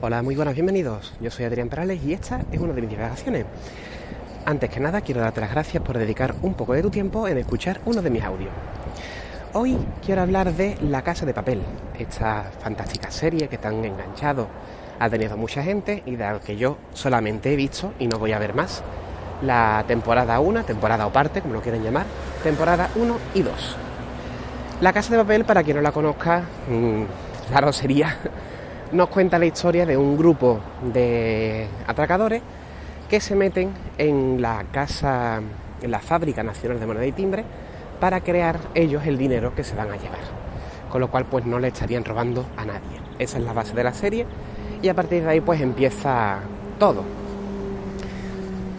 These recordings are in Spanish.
Hola, muy buenas, bienvenidos. Yo soy Adrián Perales y esta es una de mis divagaciones. Antes que nada, quiero darte las gracias por dedicar un poco de tu tiempo en escuchar uno de mis audios. Hoy quiero hablar de La Casa de Papel, esta fantástica serie que tan enganchado ha tenido mucha gente y de la que yo solamente he visto y no voy a ver más. La temporada 1, temporada o parte, como lo quieren llamar, temporada 1 y 2. La Casa de Papel, para quien no la conozca, mmm, claro sería nos cuenta la historia de un grupo de atracadores que se meten en la casa, en la fábrica nacional de moneda y timbre para crear ellos el dinero que se van a llevar. Con lo cual pues no le estarían robando a nadie. Esa es la base de la serie y a partir de ahí pues empieza todo.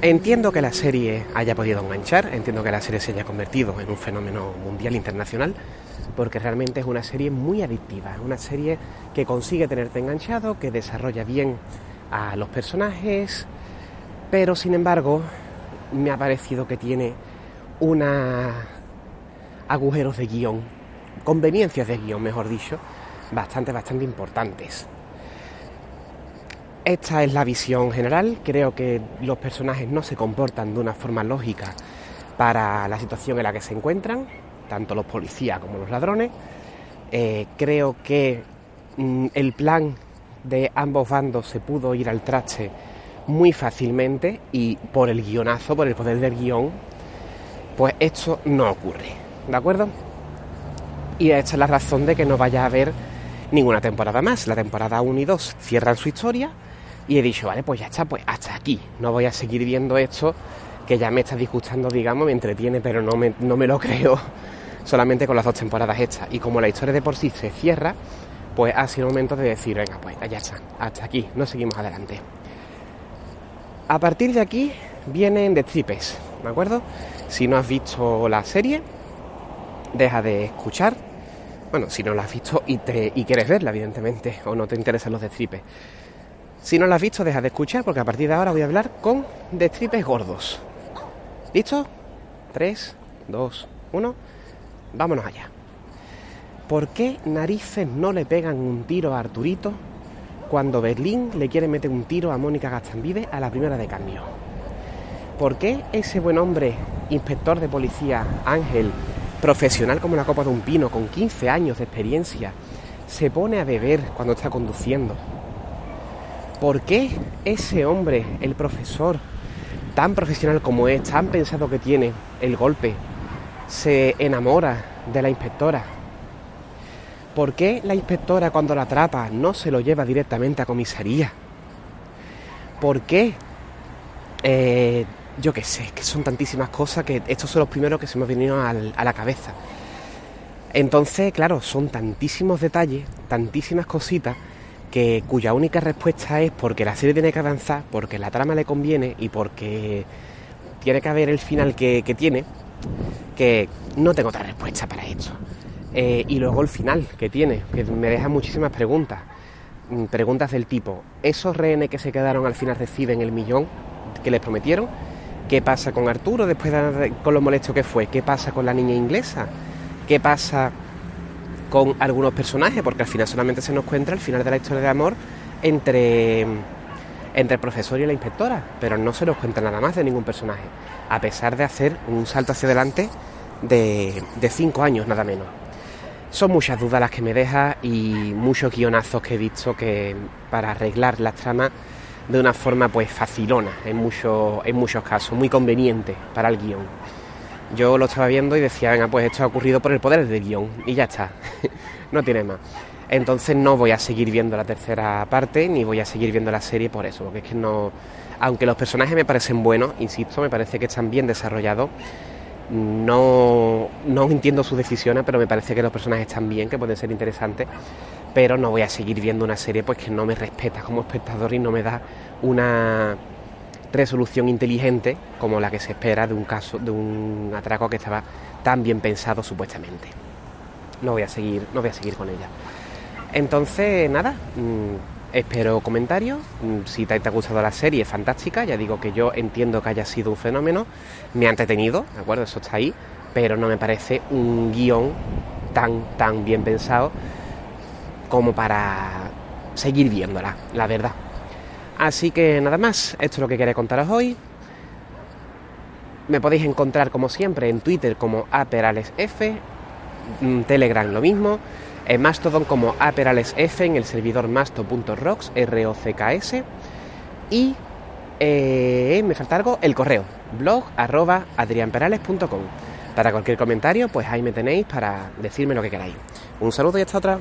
Entiendo que la serie haya podido enganchar, entiendo que la serie se haya convertido en un fenómeno mundial internacional, porque realmente es una serie muy adictiva, una serie que consigue tenerte enganchado, que desarrolla bien a los personajes, pero sin embargo me ha parecido que tiene una agujeros de guion, conveniencias de guion, mejor dicho, bastante, bastante importantes. Esta es la visión general, creo que los personajes no se comportan de una forma lógica para la situación en la que se encuentran, tanto los policías como los ladrones. Eh, creo que mm, el plan de ambos bandos se pudo ir al traste muy fácilmente y por el guionazo, por el poder del guion, pues esto no ocurre, ¿de acuerdo? Y esta es la razón de que no vaya a haber ninguna temporada más. La temporada 1 y 2 cierran su historia y he dicho, vale, pues ya está, pues hasta aquí. No voy a seguir viendo esto que ya me está disgustando, digamos, me entretiene, pero no me, no me lo creo solamente con las dos temporadas hechas. Y como la historia de por sí se cierra, pues ha sido momento de decir, venga, pues ya está, hasta aquí, no seguimos adelante. A partir de aquí vienen destripes, ¿de acuerdo? Si no has visto la serie, deja de escuchar. Bueno, si no la has visto y, y quieres verla, evidentemente, o no te interesan los destripes. Si no la has visto, deja de escuchar, porque a partir de ahora voy a hablar con destripes gordos. ¿Listo? 3, 2, 1 vámonos allá. ¿Por qué narices no le pegan un tiro a Arturito cuando Berlín le quiere meter un tiro a Mónica Gastambide a la primera de cambio? ¿Por qué ese buen hombre, inspector de policía, Ángel, profesional como la copa de un pino, con 15 años de experiencia, se pone a beber cuando está conduciendo? ¿Por qué ese hombre, el profesor, tan profesional como es, tan pensado que tiene el golpe, se enamora de la inspectora? ¿Por qué la inspectora cuando la atrapa no se lo lleva directamente a comisaría? ¿Por qué? Eh, yo qué sé, que son tantísimas cosas que estos son los primeros que se me han venido a la cabeza. Entonces, claro, son tantísimos detalles, tantísimas cositas, que cuya única respuesta es porque la serie tiene que avanzar, porque la trama le conviene y porque tiene que haber el final que, tiene, que no tengo otra respuesta para esto. Eh, y luego el final que tiene, que me deja muchísimas preguntas. Mm, preguntas del tipo, ¿esos rehenes que se quedaron al final reciben el millón que les prometieron? ¿Qué pasa con Arturo después de, con lo molesto que fue? ¿Qué pasa con la niña inglesa? ¿Qué pasa con algunos personajes? Porque al final solamente se nos cuenta el final de la historia de amor entre entre el profesor y la inspectora, pero no se nos cuenta nada más de ningún personaje, a pesar de hacer un salto hacia adelante de, cinco años, nada menos. Son muchas dudas las que me deja y muchos guionazos que he visto que para arreglar las tramas de una forma pues facilona en, en muchos casos, muy conveniente para el guion. Yo lo estaba viendo y decía, venga, pues esto ha ocurrido por el poder del guion y ya está, no tiene más. Entonces no voy a seguir viendo la tercera parte ni voy a seguir viendo la serie por eso, porque es que no, aunque los personajes me parecen buenos, insisto, me parece que están bien desarrollados, no, no entiendo sus decisiones, pero me parece que los personajes están bien, que pueden ser interesantes, pero no voy a seguir viendo una serie pues que no me respeta como espectador y no me da una resolución inteligente como la que se espera de un caso, de un atraco que estaba tan bien pensado supuestamente. No voy a seguir, no voy a seguir con ella. Entonces, nada, mm, espero comentarios. Mm, si te, ha gustado la serie, fantástica. Ya digo que yo entiendo que haya sido un fenómeno. Me ha entretenido, ¿de acuerdo? Eso está ahí. Pero no me parece un guion tan, tan bien pensado como para seguir viéndola, la verdad. Así que nada más, esto es lo que quería contaros hoy. Me podéis encontrar como siempre en Twitter como aperalesf, Telegram lo mismo, en Mastodon como aperalesf en el servidor masto.rocks, R-O-C-K-S, y eh, me falta algo, el correo, blog arroba adrianperales.com. Para cualquier comentario, pues ahí me tenéis para decirme lo que queráis. Un saludo y hasta otra.